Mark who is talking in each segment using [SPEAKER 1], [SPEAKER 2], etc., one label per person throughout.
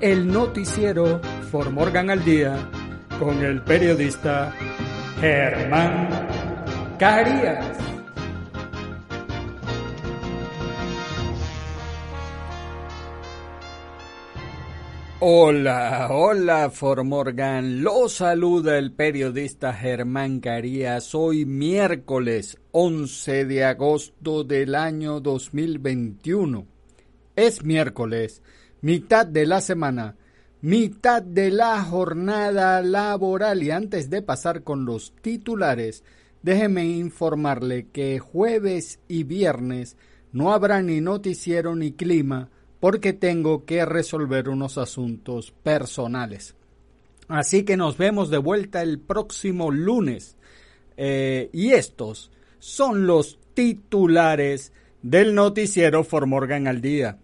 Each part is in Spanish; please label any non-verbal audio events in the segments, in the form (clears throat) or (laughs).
[SPEAKER 1] el noticiero For Morgan al Día con el periodista Germán Carías. Hola, hola Formorgan, lo saluda el periodista Germán Carías. Hoy miércoles 11 de agosto del año 2021. Es miércoles, mitad de la semana, mitad de la jornada laboral y antes de pasar con los titulares, déjeme informarle que jueves y viernes no habrá ni noticiero ni clima porque tengo que resolver unos asuntos personales. Así que nos vemos de vuelta el próximo lunes. Eh, y estos son los titulares del noticiero Formorgan al día.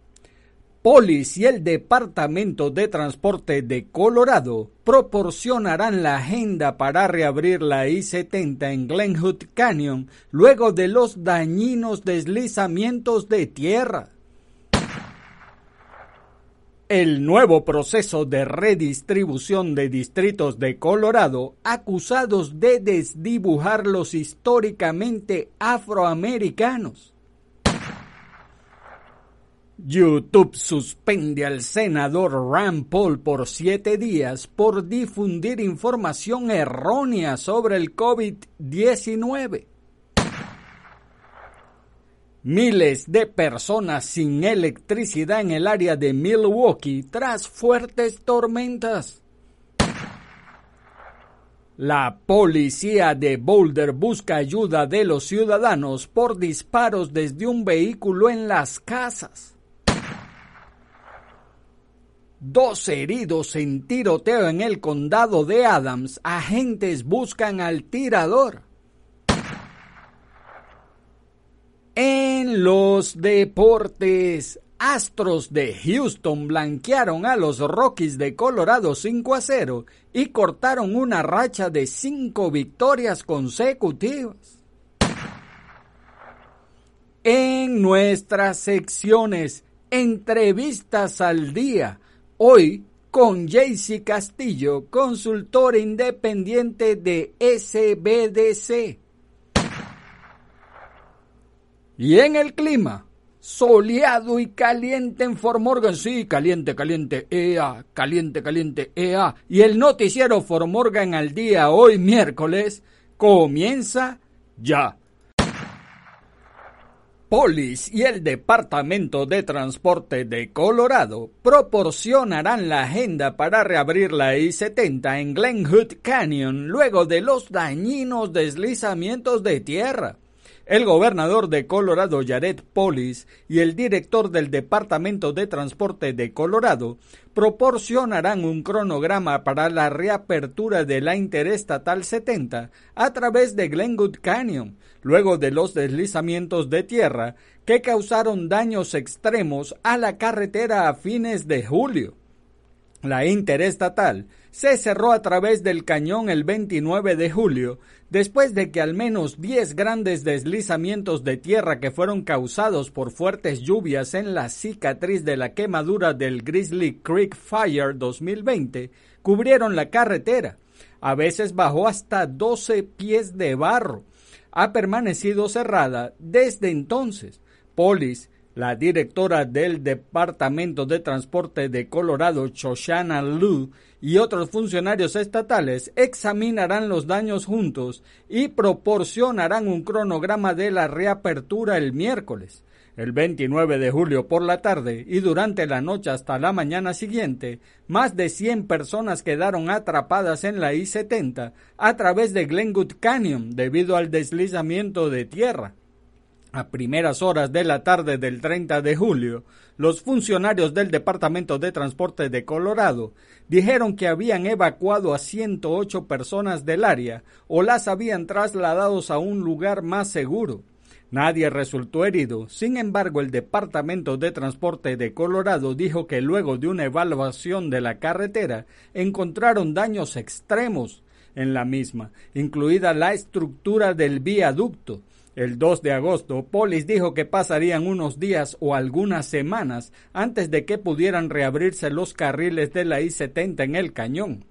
[SPEAKER 1] Polis y el Departamento de Transporte de Colorado proporcionarán la agenda para reabrir la I-70 en Glenwood Canyon luego de los dañinos deslizamientos de tierra el nuevo proceso de redistribución de distritos de Colorado acusados de desdibujar los históricamente afroamericanos. YouTube suspende al senador Rand Paul por siete días por difundir información errónea sobre el COVID-19. Miles de personas sin electricidad en el área de Milwaukee tras fuertes tormentas. La policía de Boulder busca ayuda de los ciudadanos por disparos desde un vehículo en las casas. Dos heridos en tiroteo en el condado de Adams. Agentes buscan al tirador. En los deportes, Astros de Houston blanquearon a los Rockies de Colorado 5 a 0 y cortaron una racha de 5 victorias consecutivas. En nuestras secciones, entrevistas al día, hoy con Jaycee Castillo, consultor independiente de SBDC. Y en el clima, soleado y caliente en Formorgan, sí, caliente, caliente, ea, caliente, caliente, ea. Y el noticiero Formorgan al día hoy miércoles comienza ya. Polis y el Departamento de Transporte de Colorado proporcionarán la agenda para reabrir la I-70 en Glenwood Canyon luego de los dañinos deslizamientos de tierra. El gobernador de Colorado, Jared Polis, y el director del Departamento de Transporte de Colorado proporcionarán un cronograma para la reapertura de la Interestatal 70 a través de Glenwood Canyon, luego de los deslizamientos de tierra que causaron daños extremos a la carretera a fines de julio. La interestatal se cerró a través del cañón el 29 de julio, después de que al menos 10 grandes deslizamientos de tierra que fueron causados por fuertes lluvias en la cicatriz de la quemadura del Grizzly Creek Fire 2020 cubrieron la carretera. A veces bajó hasta 12 pies de barro. Ha permanecido cerrada desde entonces. Polis la directora del Departamento de Transporte de Colorado, Shoshana Lu, y otros funcionarios estatales examinarán los daños juntos y proporcionarán un cronograma de la reapertura el miércoles. El 29 de julio por la tarde y durante la noche hasta la mañana siguiente, más de 100 personas quedaron atrapadas en la I-70 a través de Glenwood Canyon debido al deslizamiento de tierra. A primeras horas de la tarde del 30 de julio, los funcionarios del Departamento de Transporte de Colorado dijeron que habían evacuado a 108 personas del área o las habían trasladados a un lugar más seguro. Nadie resultó herido. Sin embargo, el Departamento de Transporte de Colorado dijo que luego de una evaluación de la carretera encontraron daños extremos en la misma, incluida la estructura del viaducto el 2 de agosto, Polis dijo que pasarían unos días o algunas semanas antes de que pudieran reabrirse los carriles de la I-70 en el cañón.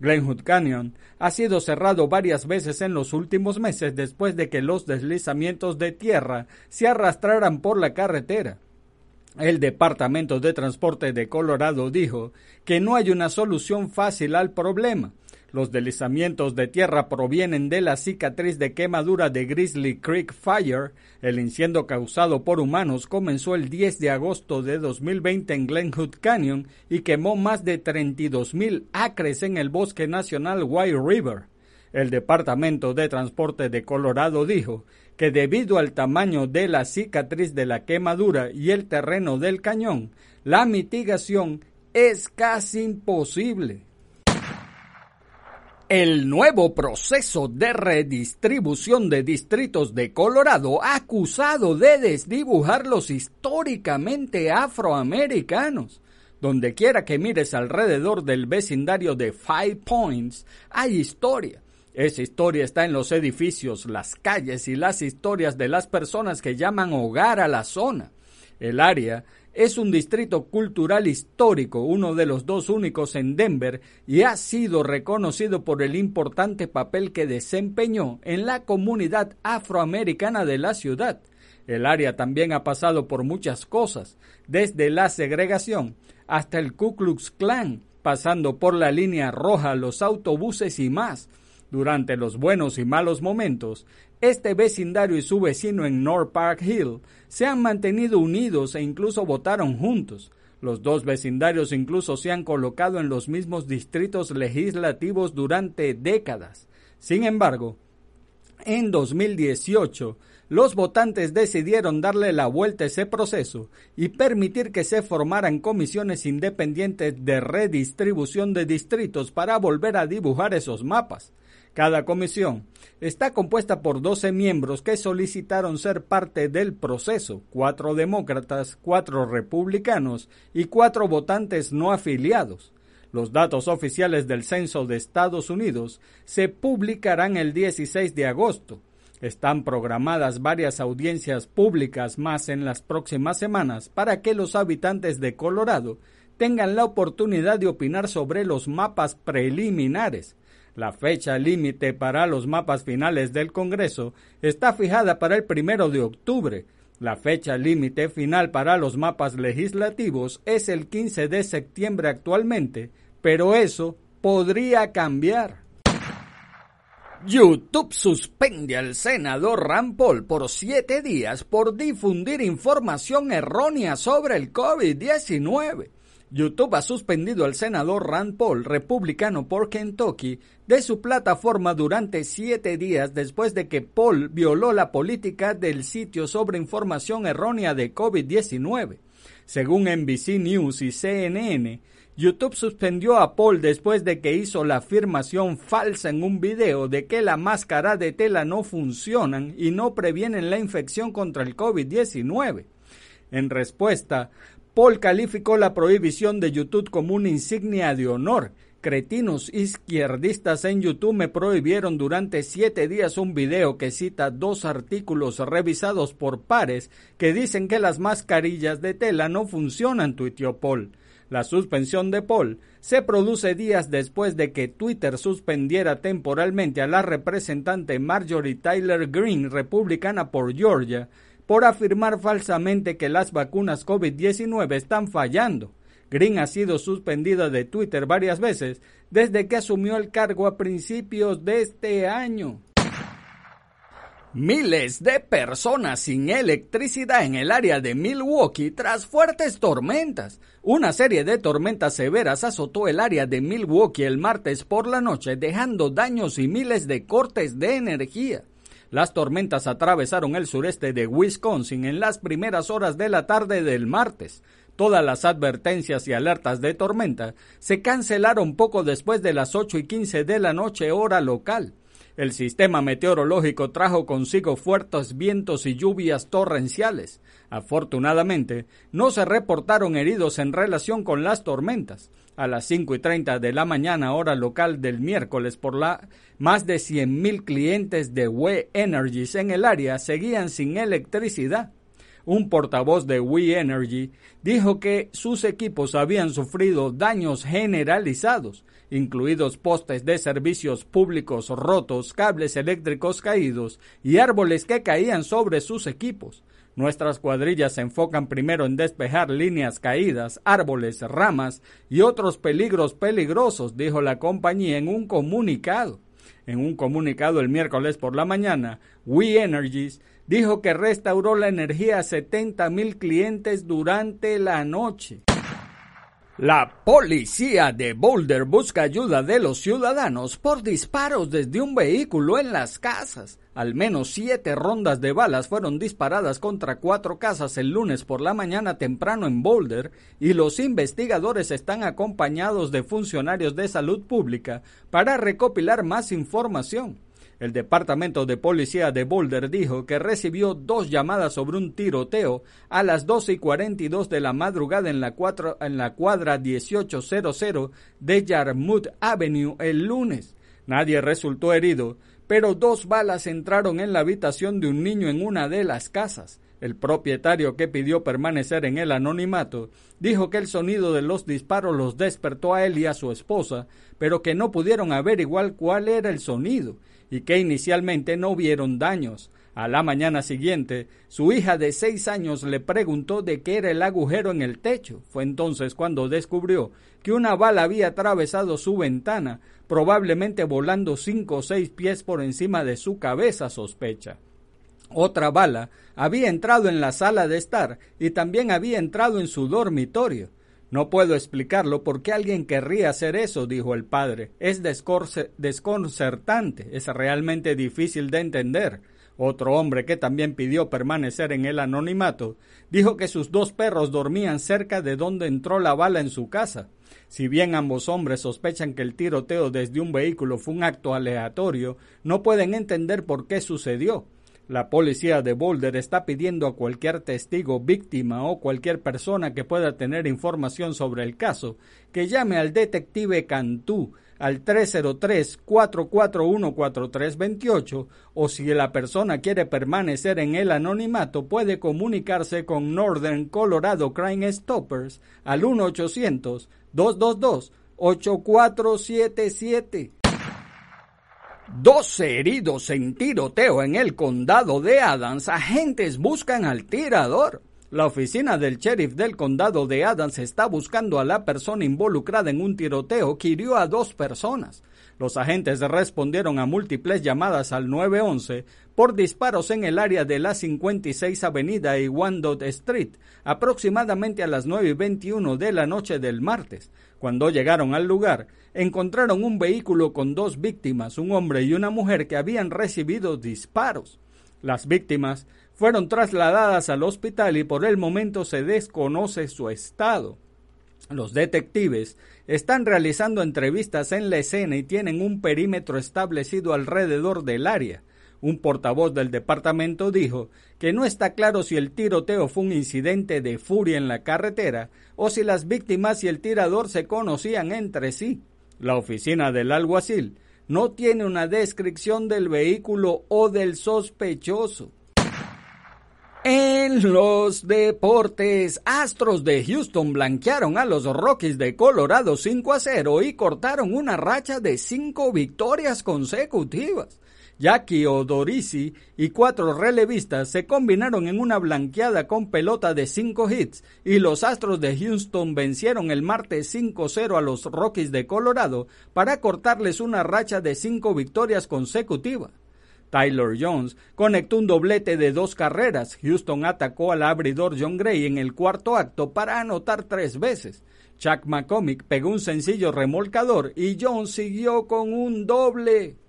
[SPEAKER 1] Glenwood Canyon ha sido cerrado varias veces en los últimos meses después de que los deslizamientos de tierra se arrastraran por la carretera. El Departamento de Transporte de Colorado dijo que no hay una solución fácil al problema, los deslizamientos de tierra provienen de la cicatriz de quemadura de Grizzly Creek Fire. El incendio causado por humanos comenzó el 10 de agosto de 2020 en Glenwood Canyon y quemó más de 32 mil acres en el bosque nacional White River. El Departamento de Transporte de Colorado dijo que debido al tamaño de la cicatriz de la quemadura y el terreno del cañón, la mitigación es casi imposible. El nuevo proceso de redistribución de distritos de Colorado acusado de desdibujar los históricamente afroamericanos. Donde quiera que mires alrededor del vecindario de Five Points, hay historia. Esa historia está en los edificios, las calles y las historias de las personas que llaman hogar a la zona. El área es un distrito cultural histórico, uno de los dos únicos en Denver, y ha sido reconocido por el importante papel que desempeñó en la comunidad afroamericana de la ciudad. El área también ha pasado por muchas cosas, desde la segregación hasta el Ku Klux Klan, pasando por la línea roja, los autobuses y más. Durante los buenos y malos momentos, este vecindario y su vecino en North Park Hill se han mantenido unidos e incluso votaron juntos. Los dos vecindarios incluso se han colocado en los mismos distritos legislativos durante décadas. Sin embargo, en 2018, los votantes decidieron darle la vuelta a ese proceso y permitir que se formaran comisiones independientes de redistribución de distritos para volver a dibujar esos mapas. Cada comisión está compuesta por 12 miembros que solicitaron ser parte del proceso, cuatro demócratas, cuatro republicanos y cuatro votantes no afiliados. Los datos oficiales del Censo de Estados Unidos se publicarán el 16 de agosto. Están programadas varias audiencias públicas más en las próximas semanas para que los habitantes de Colorado tengan la oportunidad de opinar sobre los mapas preliminares la fecha límite para los mapas finales del Congreso está fijada para el primero de octubre. La fecha límite final para los mapas legislativos es el 15 de septiembre actualmente, pero eso podría cambiar. YouTube suspende al senador Rand Paul por siete días por difundir información errónea sobre el COVID-19. YouTube ha suspendido al senador Rand Paul, republicano por Kentucky, de su plataforma durante siete días después de que Paul violó la política del sitio sobre información errónea de COVID-19. Según NBC News y CNN, YouTube suspendió a Paul después de que hizo la afirmación falsa en un video de que la máscara de tela no funcionan y no previenen la infección contra el COVID-19. En respuesta, Paul calificó la prohibición de YouTube como una insignia de honor. Cretinos izquierdistas en YouTube me prohibieron durante siete días un video que cita dos artículos revisados por pares que dicen que las mascarillas de tela no funcionan, tuiteó Paul. La suspensión de Paul se produce días después de que Twitter suspendiera temporalmente a la representante Marjorie Tyler Greene, republicana por Georgia, por afirmar falsamente que las vacunas COVID-19 están fallando. Green ha sido suspendida de Twitter varias veces desde que asumió el cargo a principios de este año. Miles de personas sin electricidad en el área de Milwaukee tras fuertes tormentas. Una serie de tormentas severas azotó el área de Milwaukee el martes por la noche, dejando daños y miles de cortes de energía. Las tormentas atravesaron el sureste de Wisconsin en las primeras horas de la tarde del martes. Todas las advertencias y alertas de tormenta se cancelaron poco después de las 8 y 15 de la noche hora local. El sistema meteorológico trajo consigo fuertes vientos y lluvias torrenciales. Afortunadamente, no se reportaron heridos en relación con las tormentas. A las 5 y 30 de la mañana hora local del miércoles por la más de 100.000 clientes de We Energies en el área seguían sin electricidad. Un portavoz de We Energy dijo que sus equipos habían sufrido daños generalizados, incluidos postes de servicios públicos rotos, cables eléctricos caídos y árboles que caían sobre sus equipos. Nuestras cuadrillas se enfocan primero en despejar líneas caídas, árboles, ramas y otros peligros peligrosos, dijo la compañía en un comunicado. En un comunicado el miércoles por la mañana, We Energies dijo que restauró la energía a 70 mil clientes durante la noche. La policía de Boulder busca ayuda de los ciudadanos por disparos desde un vehículo en las casas. Al menos siete rondas de balas fueron disparadas contra cuatro casas el lunes por la mañana temprano en Boulder y los investigadores están acompañados de funcionarios de salud pública para recopilar más información. El Departamento de Policía de Boulder dijo que recibió dos llamadas sobre un tiroteo a las 12 y 42 de la madrugada en la, en la cuadra 1800 de Yarmouth Avenue el lunes. Nadie resultó herido, pero dos balas entraron en la habitación de un niño en una de las casas. El propietario que pidió permanecer en el anonimato dijo que el sonido de los disparos los despertó a él y a su esposa, pero que no pudieron averiguar cuál era el sonido y que inicialmente no vieron daños. A la mañana siguiente, su hija de seis años le preguntó de qué era el agujero en el techo. Fue entonces cuando descubrió que una bala había atravesado su ventana, probablemente volando cinco o seis pies por encima de su cabeza, sospecha. Otra bala había entrado en la sala de estar y también había entrado en su dormitorio. No puedo explicarlo porque alguien querría hacer eso, dijo el padre. Es desconcertante, es realmente difícil de entender. Otro hombre que también pidió permanecer en el anonimato dijo que sus dos perros dormían cerca de donde entró la bala en su casa. Si bien ambos hombres sospechan que el tiroteo desde un vehículo fue un acto aleatorio, no pueden entender por qué sucedió. La policía de Boulder está pidiendo a cualquier testigo, víctima o cualquier persona que pueda tener información sobre el caso que llame al detective Cantú al 303-441-4328 o si la persona quiere permanecer en el anonimato puede comunicarse con Northern Colorado Crime Stoppers al 1-800-222-8477. 12 heridos en tiroteo en el condado de Adams. Agentes buscan al tirador. La oficina del sheriff del condado de Adams está buscando a la persona involucrada en un tiroteo que hirió a dos personas. Los agentes respondieron a múltiples llamadas al 911 por disparos en el área de la 56 Avenida y Wandot Street, aproximadamente a las 9 y 21 de la noche del martes. Cuando llegaron al lugar, encontraron un vehículo con dos víctimas, un hombre y una mujer que habían recibido disparos. Las víctimas fueron trasladadas al hospital y por el momento se desconoce su estado. Los detectives están realizando entrevistas en la escena y tienen un perímetro establecido alrededor del área. Un portavoz del departamento dijo que no está claro si el tiroteo fue un incidente de furia en la carretera o si las víctimas y el tirador se conocían entre sí. La oficina del alguacil no tiene una descripción del vehículo o del sospechoso. En los deportes, Astros de Houston blanquearon a los Rockies de Colorado 5 a 0 y cortaron una racha de 5 victorias consecutivas. Jackie Odorisi y cuatro relevistas se combinaron en una blanqueada con pelota de 5 hits y los Astros de Houston vencieron el martes 5-0 a los Rockies de Colorado para cortarles una racha de 5 victorias consecutivas. Tyler Jones conectó un doblete de dos carreras. Houston atacó al abridor John Gray en el cuarto acto para anotar tres veces. Chuck McCormick pegó un sencillo remolcador y Jones siguió con un doble.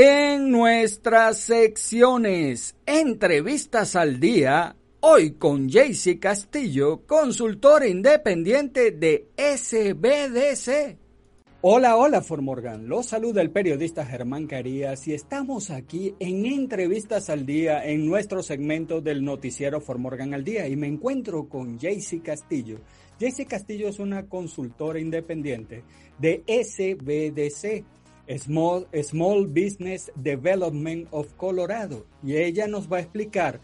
[SPEAKER 1] En nuestras secciones, entrevistas al día, hoy con Jaycee Castillo, consultor independiente de SBDC. Hola, hola Formorgan. Los saluda el periodista Germán Carías y estamos aquí en Entrevistas al Día en nuestro segmento del noticiero Formorgan al Día y me encuentro con Jaycee Castillo. Jaycee Castillo es una consultora independiente de SBDC, Small, Small Business Development of Colorado, y ella nos va a explicar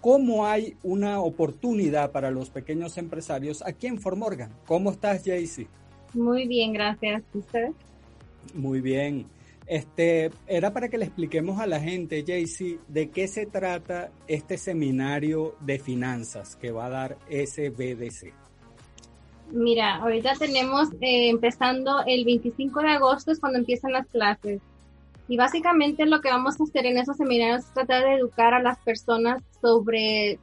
[SPEAKER 1] cómo hay una oportunidad para los pequeños empresarios aquí en Formorgan. ¿Cómo estás, Jaycee?
[SPEAKER 2] Muy bien, gracias. ¿Usted?
[SPEAKER 1] Muy bien. Este, era para que le expliquemos a la gente, Jaycee, de qué se trata este seminario de finanzas que va a dar SBDC.
[SPEAKER 2] Mira, ahorita tenemos eh, empezando el 25 de agosto es cuando empiezan las clases. Y básicamente lo que vamos a hacer en esos seminarios es tratar de educar a las personas sobre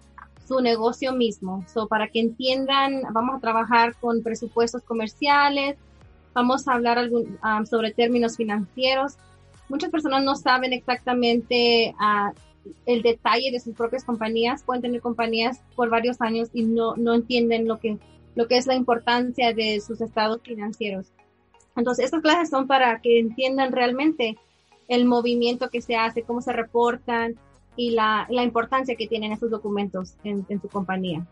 [SPEAKER 2] su negocio mismo. So, para que entiendan, vamos a trabajar con presupuestos comerciales, vamos a hablar um, sobre términos financieros. Muchas personas no saben exactamente uh, el detalle de sus propias compañías. Pueden tener compañías por varios años y no, no entienden lo que, lo que es la importancia de sus estados financieros. Entonces, estas clases son para que entiendan realmente el movimiento que se hace, cómo se reportan, y la, la importancia que tienen esos documentos en, en su compañía.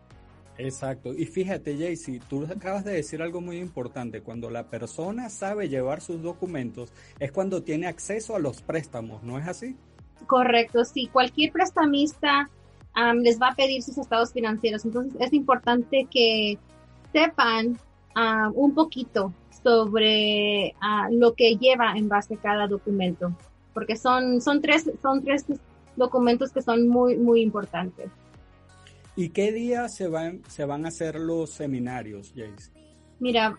[SPEAKER 1] Exacto. Y fíjate, Jaycee, tú acabas de decir algo muy importante. Cuando la persona sabe llevar sus documentos, es cuando tiene acceso a los préstamos, ¿no es así?
[SPEAKER 2] Correcto, sí. Cualquier prestamista les va a pedir sus estados financieros. Entonces, es importante que sepan un poquito sobre ah, lo que lleva en base cada documento. Porque son, son, tres, son tres documentos que son muy, muy importantes.
[SPEAKER 1] ¿Y qué día se van, se van a hacer los seminarios, Jace?
[SPEAKER 2] Mira,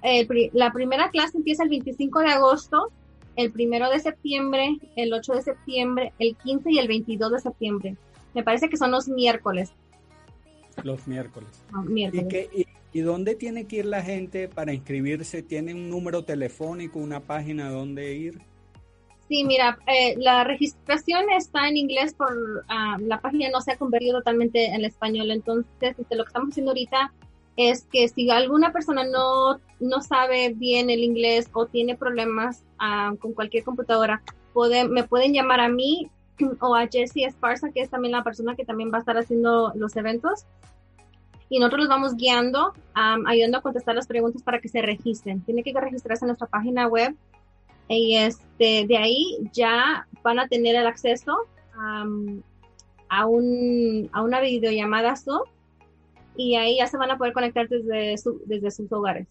[SPEAKER 2] la primera clase empieza el 25 de agosto, el 1 de septiembre, el 8 de septiembre, el 15 y el 22 de septiembre. Me parece que son los miércoles.
[SPEAKER 1] Los miércoles.
[SPEAKER 2] Ah, miércoles.
[SPEAKER 1] ¿Y, y, dónde tiene que ir la gente para inscribirse? ¿Tiene un número telefónico, una página donde ir?
[SPEAKER 2] Sí, mira, eh, la registración está en inglés por ah, la página no se ha convertido totalmente en español. Entonces, lo que estamos haciendo ahorita es que si alguna persona no, no sabe bien el inglés o tiene problemas ah, con cualquier computadora, me pueden llamar a mí (clears throat) o a Jessie Esparza, que es también la persona que también va a estar haciendo los eventos. Y nosotros los vamos guiando, ayudando a contestar las preguntas para que se registren. Tiene que registrarse en nuestra página web y este, de ahí ya van a tener el acceso a, un, a una videollamada Zoom y ahí ya se van a poder conectar desde, desde sus hogares.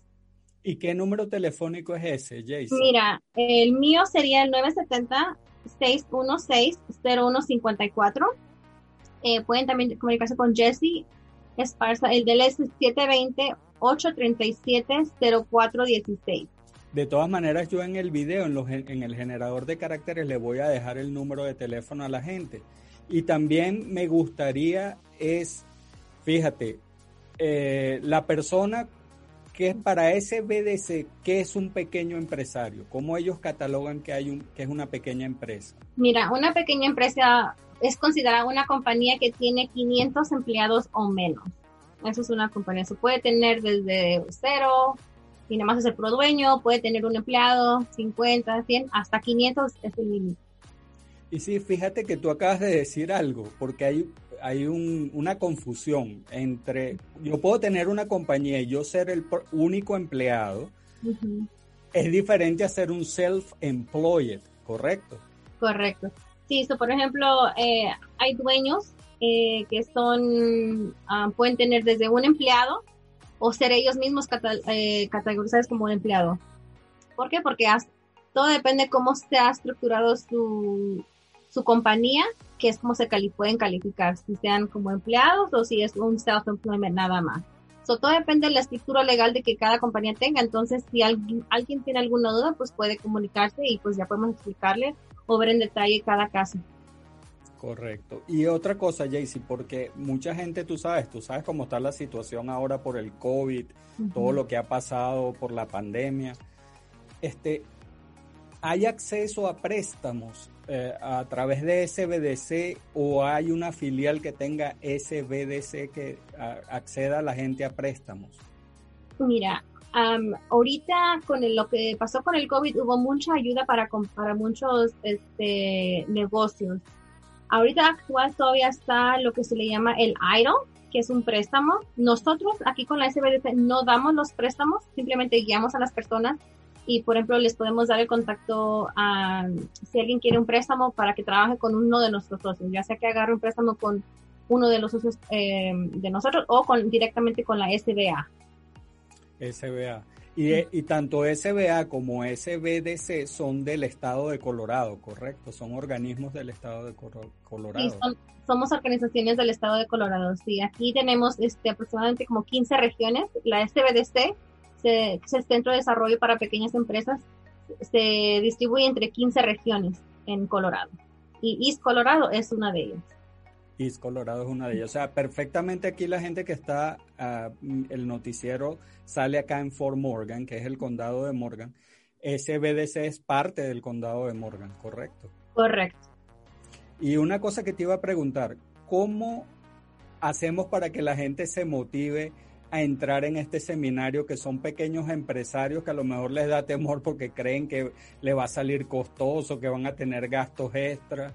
[SPEAKER 1] ¿Y qué número telefónico es ese, Jason?
[SPEAKER 2] Mira, el mío sería el 970-616-0154 Eh, pueden también comunicarse con Jesse Esparza. El del es 720-837-0416.
[SPEAKER 1] De todas maneras, yo en el video, en, los, en el generador de caracteres, le voy a dejar el número de teléfono a la gente. Y también me gustaría es, fíjate, eh, la persona que es para ese BDC, ¿qué es un pequeño empresario? ¿Cómo ellos catalogan que, hay un, que es una pequeña empresa?
[SPEAKER 2] Mira, una pequeña empresa es considerada una compañía que tiene 500 empleados o menos. Eso es una compañía. Se puede tener desde cero, y nada más es el pro dueño, puede tener un empleado, 50, 100, hasta 500 es el límite.
[SPEAKER 1] Y sí, fíjate que tú acabas de decir algo, porque hay, hay una confusión entre, yo puedo tener una compañía y yo ser el único empleado, es diferente a ser un self-employed, ¿correcto?
[SPEAKER 2] Correcto. Sí, por ejemplo, eh, hay dueños eh, que son, ah, pueden tener desde un empleado o ser ellos mismos eh, categorizados como un empleado. ¿Por qué? Porque todo depende cómo se ha estructurado su, su compañía, que es como se pueden calificar, si sean como empleados o si es un self-employment nada más. So, todo depende de la estructura legal de que cada compañía tenga. Entonces, si alguien, alguien tiene alguna duda, pues puede comunicarse y pues ya podemos explicarle o ver en detalle cada caso.
[SPEAKER 1] Correcto. Y otra cosa, Jaycee, porque mucha gente, tú sabes, tú sabes cómo está la situación ahora por el COVID, todo lo que ha pasado por la pandemia. Este, ¿Hay acceso a préstamos eh, a través de SBDC o hay una filial que tenga SBDC que acceda a la gente a préstamos?
[SPEAKER 2] Mira, ahorita con lo que pasó con el COVID hubo mucha ayuda para, para muchos este, negocios. Ahorita actual todavía está lo que se le llama el IDO, que es un préstamo. Nosotros aquí con la SBDC no damos los préstamos, simplemente guiamos a las personas y por ejemplo les podemos dar el contacto a si alguien quiere un préstamo para que trabaje con uno de nuestros socios, ya sea que agarre un préstamo con uno de los socios eh, de nosotros o con directamente con la SBA.
[SPEAKER 1] SBA. Y, y, tanto SBA como SBDC son del estado de Colorado, ¿correcto? Son organismos del estado de Colorado.
[SPEAKER 2] Sí, somos organizaciones del estado de Colorado. Sí, aquí tenemos este, aproximadamente como 15 regiones. La SBDC se, el Centro de Desarrollo para Pequeñas Empresas, se distribuye entre 15 regiones en Colorado. Y East Colorado es una de ellas.
[SPEAKER 1] East Colorado es una de ellas. O sea, perfectamente aquí la gente que está, ah, el noticiero sale acá en Fort Morgan, que es el condado de Morgan. SBDC es parte del condado de Morgan, ¿correcto?
[SPEAKER 2] Correcto.
[SPEAKER 1] Y una cosa que te iba a preguntar, ¿cómo hacemos para que la gente se motive a entrar en este seminario que son pequeños empresarios que a lo mejor les da temor porque creen que le va a salir costoso, que van a tener gastos extra.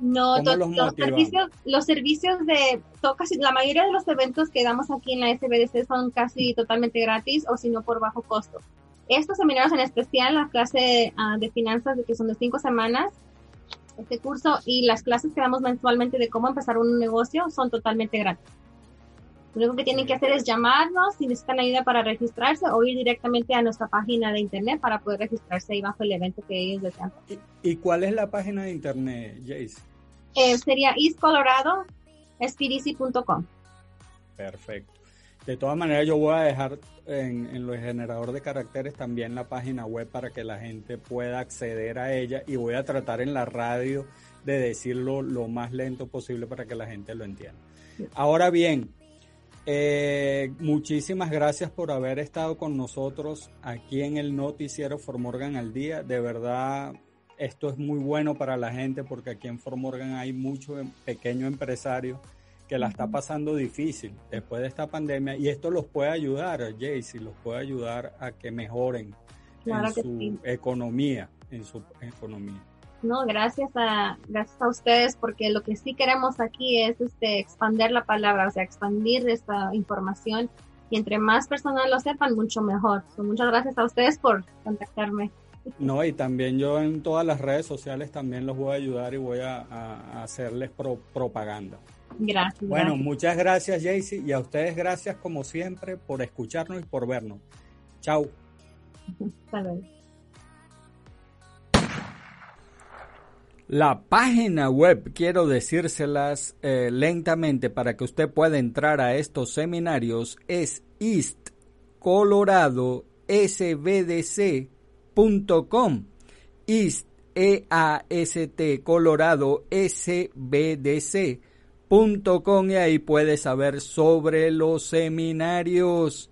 [SPEAKER 2] No, los, servicios, los servicios de casi la mayoría de los eventos que damos aquí en la SBDC son casi totalmente gratis o si no por bajo costo. Estos seminarios en especial, la clase ah, de finanzas que son de cinco semanas, este curso y las clases que damos mensualmente de cómo empezar un negocio son totalmente gratis. Lo único que tienen que hacer es llamarnos si necesitan ayuda para registrarse o ir directamente a nuestra página de internet para poder registrarse ahí bajo el evento que ellos desean.
[SPEAKER 1] ¿Y, cuál es la página de internet, Jace?
[SPEAKER 2] Eh, sería eastcolorado.spdc.com.
[SPEAKER 1] Perfecto. De todas maneras, yo voy a dejar en, en el generador de caracteres también la página web para que la gente pueda acceder a ella y voy a tratar en la radio de decirlo lo más lento posible para que la gente lo entienda. Ahora bien, eh, muchísimas gracias por haber estado con nosotros aquí en el noticiero Formorgan al día. De verdad, esto es muy bueno para la gente porque aquí en Formorgan hay mucho pequeño empresario que la está pasando difícil después de esta pandemia y esto los puede ayudar, Jaycee, los puede ayudar a que mejoren en su economía, en su economía.
[SPEAKER 2] No, gracias a, gracias a ustedes, porque lo que sí queremos aquí es este, expandir la palabra, o sea, expandir esta información y entre más personas lo sepan, mucho mejor. muchas gracias a ustedes por contactarme.
[SPEAKER 1] No, y también yo en todas las redes sociales también los voy a ayudar y voy a, hacerles propaganda.
[SPEAKER 2] Gracias.
[SPEAKER 1] Bueno, muchas gracias, Jaycee, y a ustedes gracias como siempre por escucharnos y por vernos. Chao. (laughs) La página web, quiero decírselas eh, lentamente para que usted pueda entrar a estos seminarios, es East Colorado sbdc.com. East E A S T Colorado sbdc.com y ahí puede saber sobre los seminarios.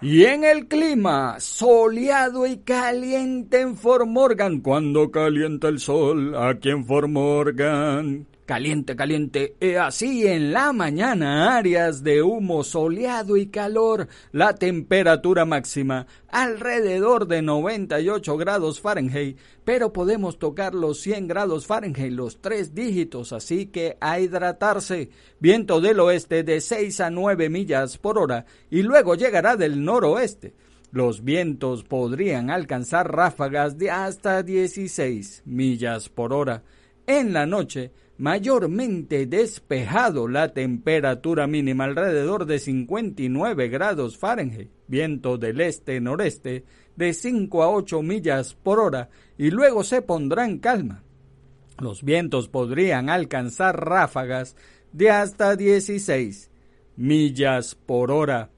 [SPEAKER 1] Y en el clima, soleado y caliente en Fort Morgan, cuando calienta el sol aquí en Fort Morgan. Caliente, caliente, y así en la mañana, áreas de humo soleado y calor, la temperatura máxima alrededor de 98 grados Fahrenheit, pero podemos tocar los 100 grados Fahrenheit, los tres dígitos, así que a hidratarse. Viento del oeste de 6 a 9 millas por hora y luego llegará del noroeste. Los vientos podrían alcanzar ráfagas de hasta 16 millas por hora. En la noche, mayormente despejado, la temperatura mínima alrededor de 59 grados Fahrenheit, viento del este-noreste de 5 a 8 millas por hora y luego se pondrá en calma. Los vientos podrían alcanzar ráfagas de hasta 16 millas por hora.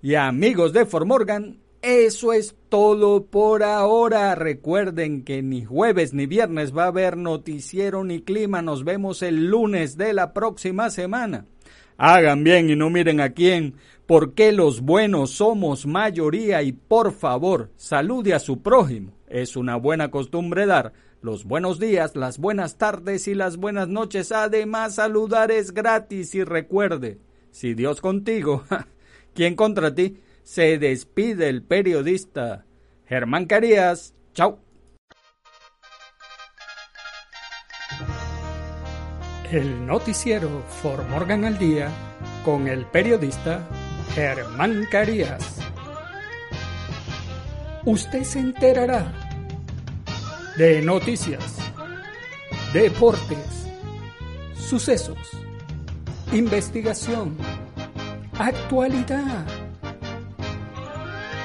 [SPEAKER 1] Y amigos de Formorgan, eso es todo por ahora. Recuerden que ni jueves ni viernes va a haber noticiero ni clima. Nos vemos el lunes de la próxima semana. Hagan bien y no miren a quién, porque los buenos somos mayoría y por favor, salude a su prójimo. Es una buena costumbre dar los buenos días, las buenas tardes y las buenas noches. Además, saludar es gratis y recuerde, si Dios contigo, (laughs) ¿quién contra ti? Se despide el periodista Germán Carías. Chao. El noticiero For Morgan al Día con el periodista Germán Carías. Usted se enterará de noticias, deportes, sucesos, investigación, actualidad